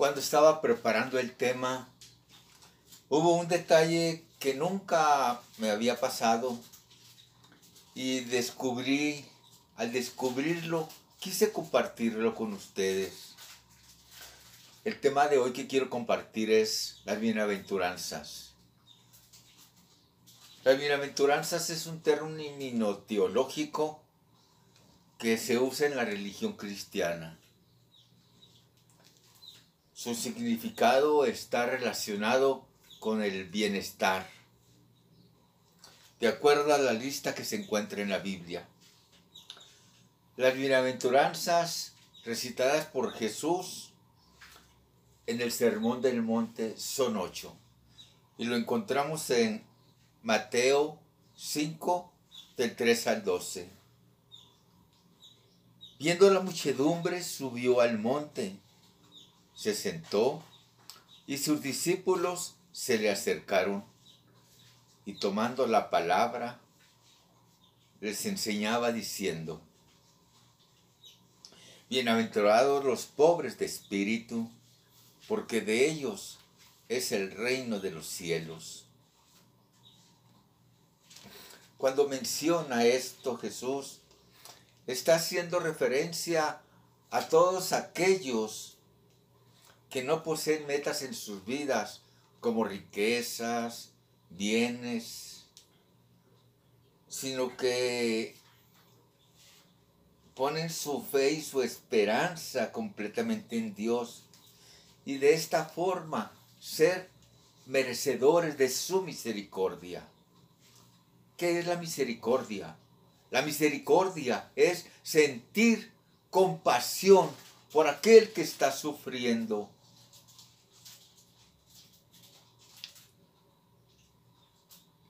cuando estaba preparando el tema, hubo un detalle que nunca me había pasado y descubrí, al descubrirlo, quise compartirlo con ustedes. El tema de hoy que quiero compartir es las bienaventuranzas. Las bienaventuranzas es un término teológico que se usa en la religión cristiana. Su significado está relacionado con el bienestar, de acuerdo a la lista que se encuentra en la Biblia. Las bienaventuranzas recitadas por Jesús en el Sermón del Monte son ocho. Y lo encontramos en Mateo 5, del 3 al 12. Viendo la muchedumbre, subió al monte se sentó y sus discípulos se le acercaron y tomando la palabra les enseñaba diciendo, Bienaventurados los pobres de espíritu, porque de ellos es el reino de los cielos. Cuando menciona esto Jesús, está haciendo referencia a todos aquellos que no poseen metas en sus vidas como riquezas, bienes, sino que ponen su fe y su esperanza completamente en Dios y de esta forma ser merecedores de su misericordia. ¿Qué es la misericordia? La misericordia es sentir compasión por aquel que está sufriendo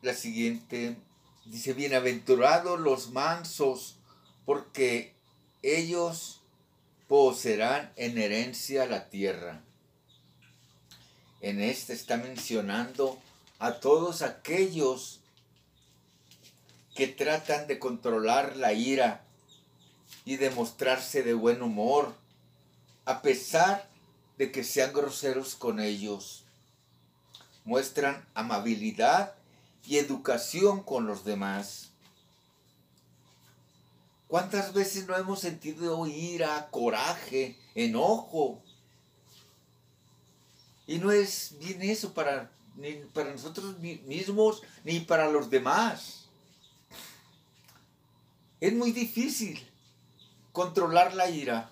la siguiente. Dice, bienaventurados los mansos, porque ellos poseerán en herencia la tierra. En este está mencionando a todos aquellos que tratan de controlar la ira y de mostrarse de buen humor, a pesar de que sean groseros con ellos. Muestran amabilidad y educación con los demás. ¿Cuántas veces no hemos sentido ira, coraje, enojo? Y no es bien eso para, ni para nosotros mismos ni para los demás. Es muy difícil controlar la ira.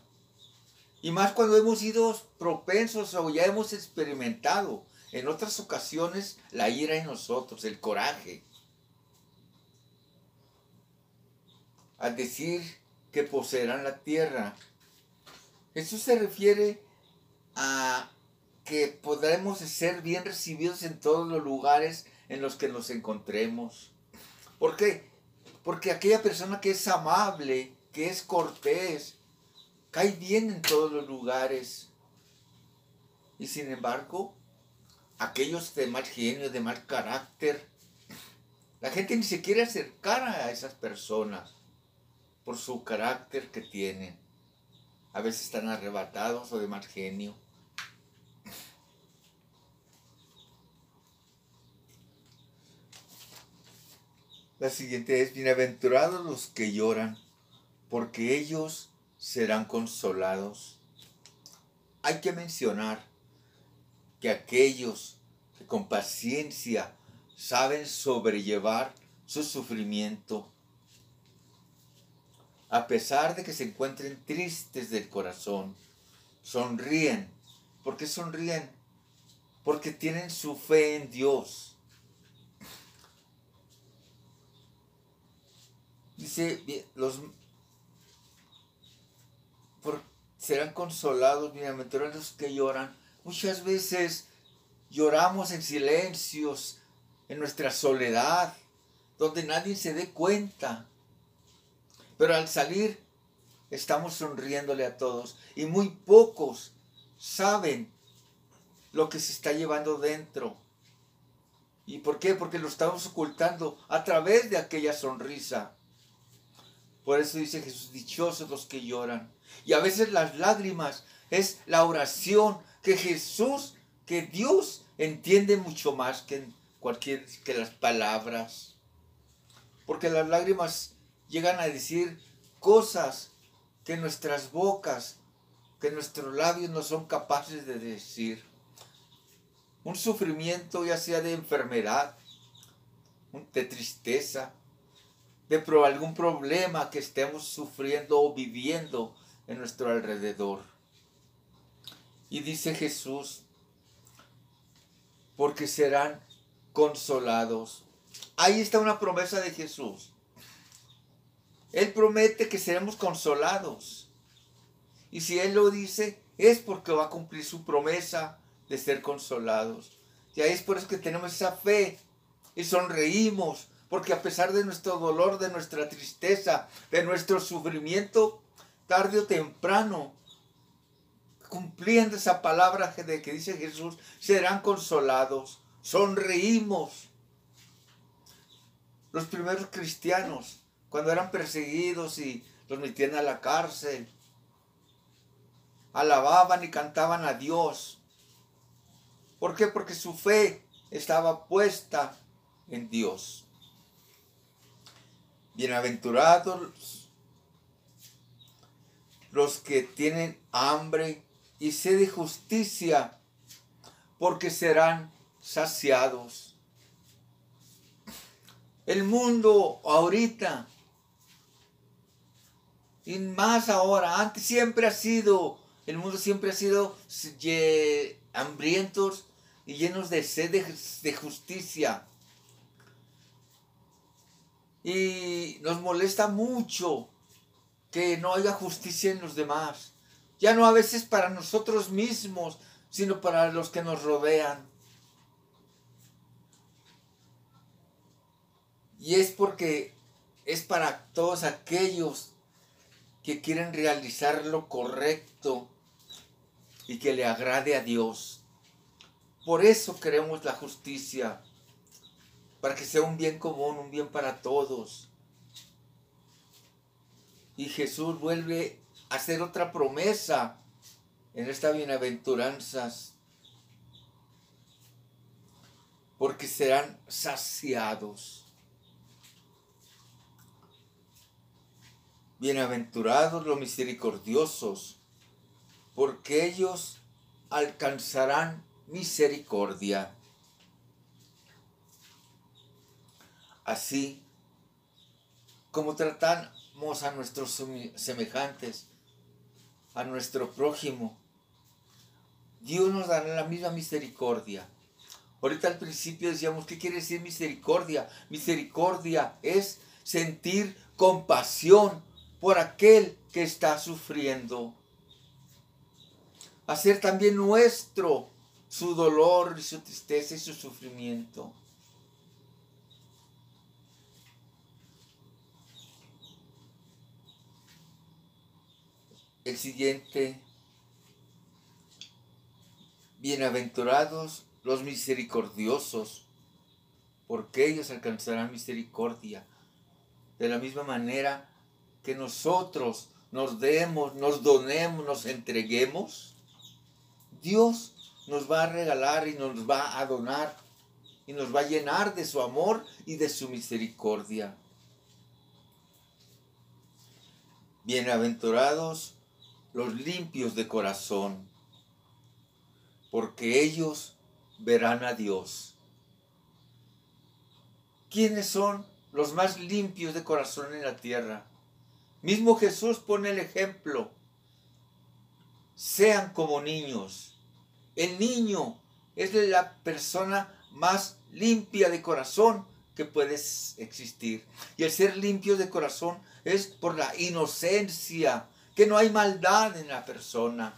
Y más cuando hemos sido propensos o ya hemos experimentado en otras ocasiones la ira en nosotros, el coraje. Al decir que poseerán la tierra, eso se refiere a que podremos ser bien recibidos en todos los lugares en los que nos encontremos. ¿Por qué? Porque aquella persona que es amable, que es cortés, cae bien en todos los lugares. Y sin embargo, aquellos de mal genio, de mal carácter. La gente ni se quiere acercar a esas personas por su carácter que tienen. A veces están arrebatados o de mal genio. La siguiente es, bienaventurados los que lloran, porque ellos serán consolados. Hay que mencionar que aquellos que con paciencia saben sobrellevar su sufrimiento, a pesar de que se encuentren tristes del corazón, sonríen. ¿Por qué sonríen? Porque tienen su fe en Dios. Dice, los serán consolados, bienaventurados los que lloran, Muchas veces lloramos en silencios, en nuestra soledad, donde nadie se dé cuenta. Pero al salir estamos sonriéndole a todos y muy pocos saben lo que se está llevando dentro. ¿Y por qué? Porque lo estamos ocultando a través de aquella sonrisa. Por eso dice Jesús, dichosos los que lloran. Y a veces las lágrimas es la oración que Jesús, que Dios entiende mucho más que cualquier que las palabras. Porque las lágrimas llegan a decir cosas que nuestras bocas, que nuestros labios no son capaces de decir. Un sufrimiento ya sea de enfermedad, de tristeza, de algún problema que estemos sufriendo o viviendo en nuestro alrededor. Y dice Jesús, porque serán consolados. Ahí está una promesa de Jesús. Él promete que seremos consolados. Y si Él lo dice, es porque va a cumplir su promesa de ser consolados. Y ahí es por eso que tenemos esa fe y sonreímos, porque a pesar de nuestro dolor, de nuestra tristeza, de nuestro sufrimiento, tarde o temprano, cumpliendo esa palabra de que dice Jesús, serán consolados, sonreímos. Los primeros cristianos, cuando eran perseguidos y los metían a la cárcel, alababan y cantaban a Dios. ¿Por qué? Porque su fe estaba puesta en Dios. Bienaventurados los que tienen hambre y sed de justicia, porque serán saciados. El mundo ahorita, y más ahora, antes siempre ha sido, el mundo siempre ha sido hambrientos y llenos de sed de justicia. Y nos molesta mucho que no haya justicia en los demás. Ya no a veces para nosotros mismos, sino para los que nos rodean. Y es porque es para todos aquellos que quieren realizar lo correcto y que le agrade a Dios. Por eso queremos la justicia, para que sea un bien común, un bien para todos. Y Jesús vuelve hacer otra promesa en esta bienaventuranzas, porque serán saciados. Bienaventurados los misericordiosos, porque ellos alcanzarán misericordia. Así como tratamos a nuestros semejantes, a nuestro prójimo, Dios nos dará la misma misericordia. Ahorita al principio decíamos, ¿qué quiere decir misericordia? Misericordia es sentir compasión por aquel que está sufriendo. Hacer también nuestro su dolor y su tristeza y su sufrimiento. El siguiente, bienaventurados los misericordiosos, porque ellos alcanzarán misericordia. De la misma manera que nosotros nos demos, nos donemos, nos entreguemos, Dios nos va a regalar y nos va a donar y nos va a llenar de su amor y de su misericordia. Bienaventurados los limpios de corazón, porque ellos verán a Dios. ¿Quiénes son los más limpios de corazón en la tierra? Mismo Jesús pone el ejemplo. Sean como niños. El niño es la persona más limpia de corazón que puede existir. Y el ser limpio de corazón es por la inocencia que no hay maldad en la persona,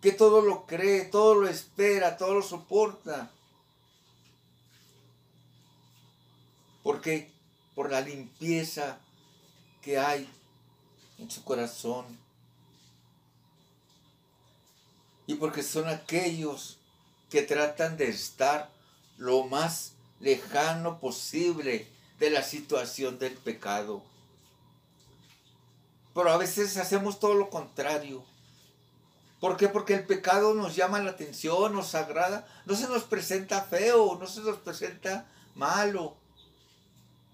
que todo lo cree, todo lo espera, todo lo soporta. Porque por la limpieza que hay en su corazón. Y porque son aquellos que tratan de estar lo más lejano posible de la situación del pecado. Pero a veces hacemos todo lo contrario. ¿Por qué? Porque el pecado nos llama la atención, nos agrada. No se nos presenta feo, no se nos presenta malo.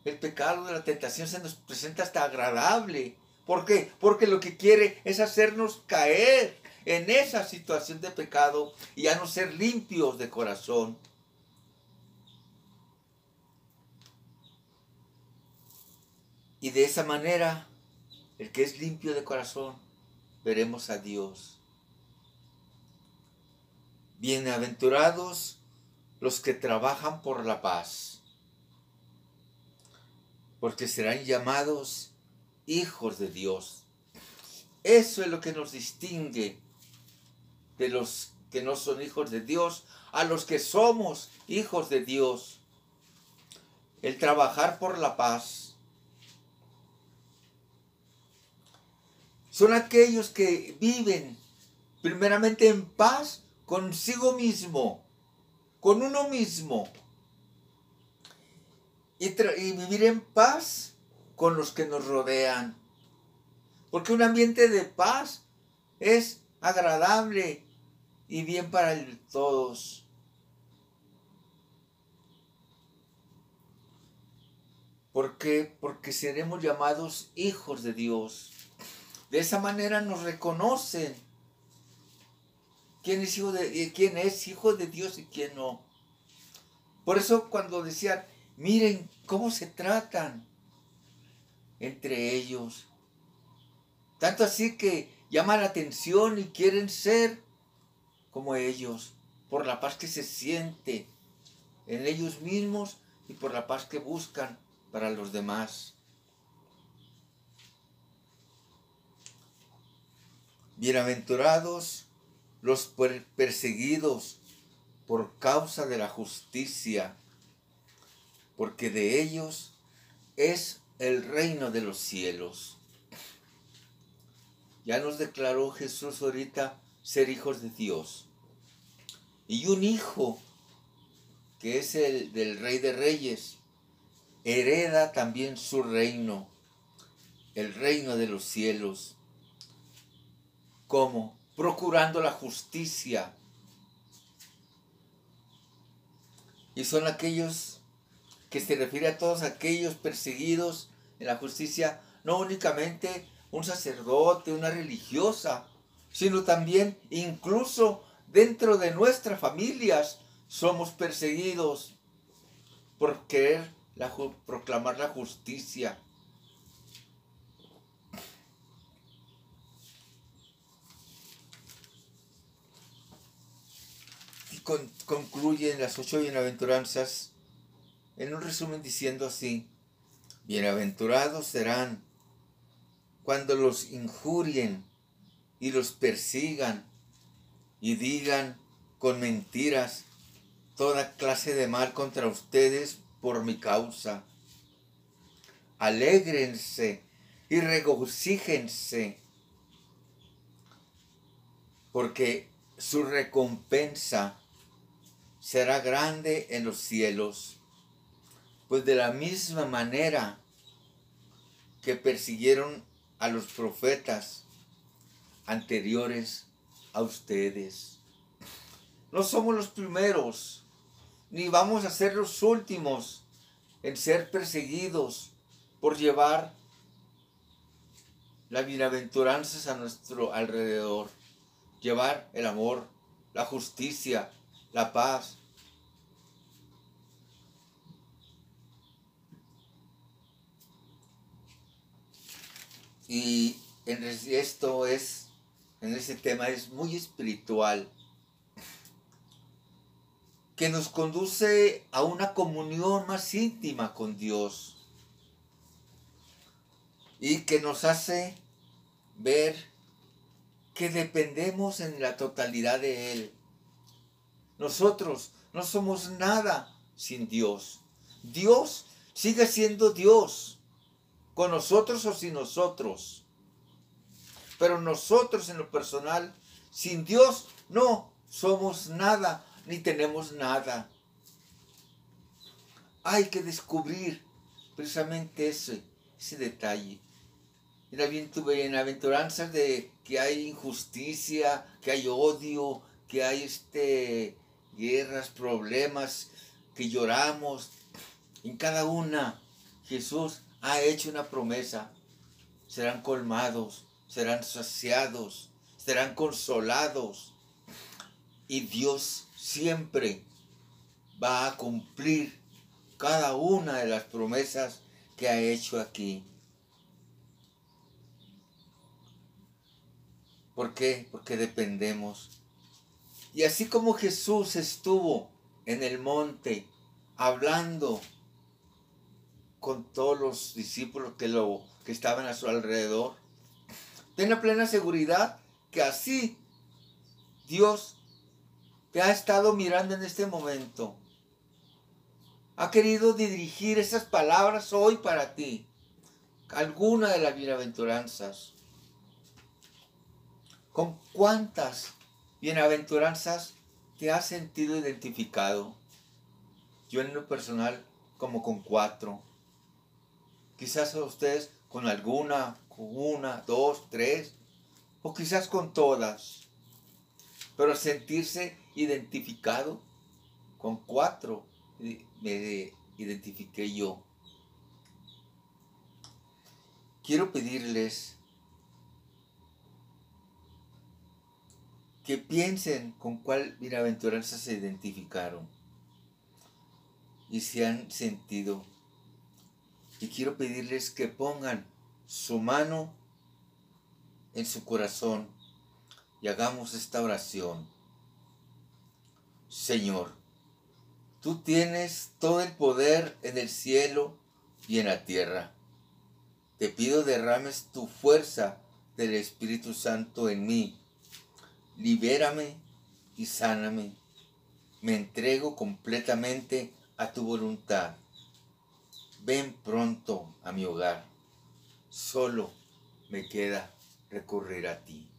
El pecado de la tentación se nos presenta hasta agradable. ¿Por qué? Porque lo que quiere es hacernos caer en esa situación de pecado y a no ser limpios de corazón. Y de esa manera, el que es limpio de corazón, veremos a Dios. Bienaventurados los que trabajan por la paz, porque serán llamados hijos de Dios. Eso es lo que nos distingue de los que no son hijos de Dios a los que somos hijos de Dios. El trabajar por la paz. Son aquellos que viven primeramente en paz consigo mismo, con uno mismo. Y, vivir en paz con los que nos rodean. Porque un ambiente de paz es agradable y bien para todos. ¿Por qué? Porque seremos llamados hijos de Dios. De esa manera nos reconocen quién es hijo de, eh, quién es hijo de Dios y quién no. Por eso cuando decían, miren cómo se tratan entre ellos. Tanto así que llaman la atención y quieren ser como ellos, por la paz que se siente en ellos mismos y por la paz que buscan para los demás. Bienaventurados los perseguidos por causa de la justicia, porque de ellos es el reino de los cielos. Ya nos declaró Jesús ahorita ser hijos de Dios. Y un hijo, que es el del rey de reyes, hereda también su reino, el reino de los cielos. ¿Cómo? procurando la justicia. Y son aquellos que se refiere a todos aquellos perseguidos en la justicia, no únicamente un sacerdote, una religiosa, sino también incluso dentro de nuestras familias somos perseguidos por querer proclamar la justicia. Concluyen las ocho bienaventuranzas en un resumen diciendo así, bienaventurados serán cuando los injurien y los persigan y digan con mentiras toda clase de mal contra ustedes por mi causa. Alégrense y regocíjense, porque su recompensa será grande en los cielos, pues de la misma manera que persiguieron a los profetas anteriores a ustedes. No somos los primeros, ni vamos a ser los últimos en ser perseguidos por llevar las bienaventuranzas a nuestro alrededor, llevar el amor, la justicia, la paz. Y en esto es, en ese tema es muy espiritual, que nos conduce a una comunión más íntima con Dios y que nos hace ver que dependemos en la totalidad de Él nosotros no somos nada sin Dios. Dios sigue siendo Dios, con nosotros o sin nosotros. Pero nosotros en lo personal, sin Dios, no somos nada, ni tenemos nada. Hay que descubrir precisamente ese, ese detalle. bienaventuranzas de que hay injusticia, que hay odio, que hay este, guerras, problemas, que lloramos. En cada una Jesús ha hecho una promesa. Serán colmados, serán saciados, serán consolados. Y Dios siempre va a cumplir cada una de las promesas que ha hecho aquí. ¿Por qué? Porque dependemos. Y así como Jesús estuvo en el monte hablando con todos los discípulos que, lo, que estaban a su alrededor, ten la plena seguridad que así Dios te ha estado mirando en este momento. Ha querido dirigir esas palabras hoy para ti. Alguna de las bienaventuranzas. ¿Con cuántas bienaventuranzas te has sentido identificado? Yo en lo personal como con cuatro. Quizás ustedes con alguna, con una, dos, tres, o quizás con todas. Pero sentirse identificado con cuatro me identifiqué yo. Quiero pedirles que piensen con cuál bienaventuranza se identificaron y se han sentido. Y quiero pedirles que pongan su mano en su corazón y hagamos esta oración. Señor, tú tienes todo el poder en el cielo y en la tierra. Te pido derrames tu fuerza del Espíritu Santo en mí. Libérame y sáname. Me entrego completamente a tu voluntad. Ven pronto a mi hogar. Solo me queda recurrir a ti.